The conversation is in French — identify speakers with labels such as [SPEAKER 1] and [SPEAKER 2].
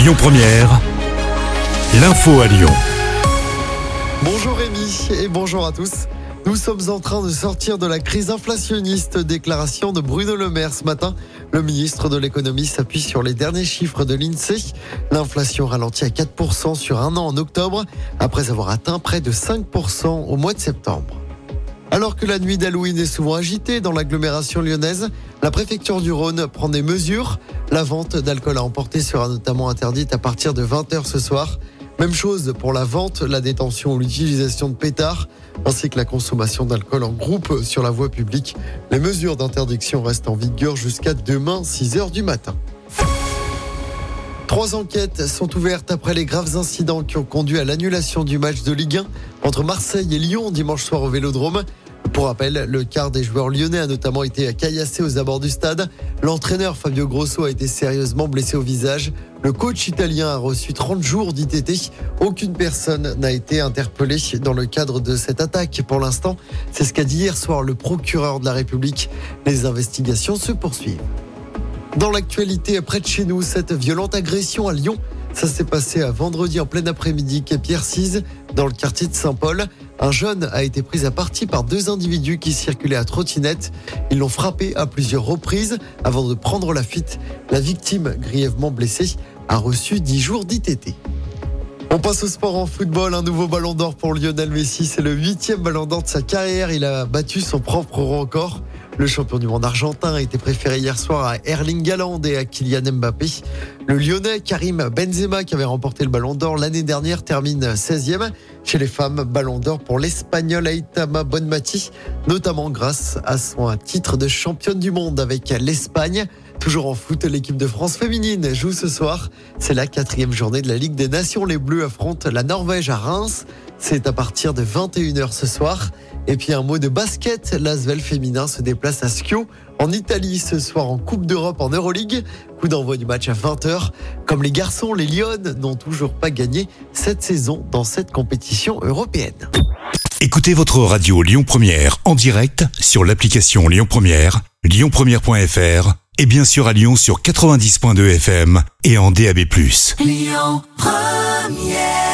[SPEAKER 1] Lyon Première, l'info à Lyon.
[SPEAKER 2] Bonjour Rémi et bonjour à tous. Nous sommes en train de sortir de la crise inflationniste. Déclaration de Bruno Le Maire ce matin. Le ministre de l'économie s'appuie sur les derniers chiffres de l'INSEE. L'inflation ralentit à 4% sur un an en octobre, après avoir atteint près de 5% au mois de septembre. Alors que la nuit d'Halloween est souvent agitée dans l'agglomération lyonnaise, la préfecture du Rhône prend des mesures. La vente d'alcool à emporter sera notamment interdite à partir de 20h ce soir. Même chose pour la vente, la détention ou l'utilisation de pétards, ainsi que la consommation d'alcool en groupe sur la voie publique. Les mesures d'interdiction restent en vigueur jusqu'à demain 6h du matin. Trois enquêtes sont ouvertes après les graves incidents qui ont conduit à l'annulation du match de Ligue 1 entre Marseille et Lyon dimanche soir au Vélodrome. Pour rappel, le quart des joueurs lyonnais a notamment été caillassé aux abords du stade. L'entraîneur Fabio Grosso a été sérieusement blessé au visage. Le coach italien a reçu 30 jours d'ITT. Aucune personne n'a été interpellée dans le cadre de cette attaque. Pour l'instant, c'est ce qu'a dit hier soir le procureur de la République. Les investigations se poursuivent. Dans l'actualité, près de chez nous, cette violente agression à Lyon. Ça s'est passé à vendredi en plein après-midi à Pierre Cise, dans le quartier de Saint-Paul. Un jeune a été pris à partie par deux individus qui circulaient à trottinette. Ils l'ont frappé à plusieurs reprises avant de prendre la fuite. La victime, grièvement blessée, a reçu 10 jours d'ITT. On passe au sport en football. Un nouveau ballon d'or pour Lionel Messi. C'est le huitième ballon d'or de sa carrière. Il a battu son propre record. Le champion du monde argentin a été préféré hier soir à Erling Haaland et à Kylian Mbappé. Le Lyonnais Karim Benzema, qui avait remporté le Ballon d'Or l'année dernière, termine 16e. Chez les femmes, Ballon d'Or pour l'Espagnol Aitama Bonmati, notamment grâce à son titre de championne du monde avec l'Espagne. Toujours en foot, l'équipe de France féminine joue ce soir. C'est la quatrième journée de la Ligue des Nations. Les Bleus affrontent la Norvège à Reims. C'est à partir de 21h ce soir. Et puis un mot de basket, l'Asvel féminin se déplace à Schio en Italie ce soir en Coupe d'Europe en Euroleague. Coup d'envoi du match à 20h. Comme les garçons, les Lyon n'ont toujours pas gagné cette saison dans cette compétition européenne.
[SPEAKER 1] Écoutez votre radio Lyon Première en direct sur l'application Lyon Première, lyonpremière.fr et bien sûr à Lyon sur 90.2 FM et en DAB+.
[SPEAKER 3] Lyon Première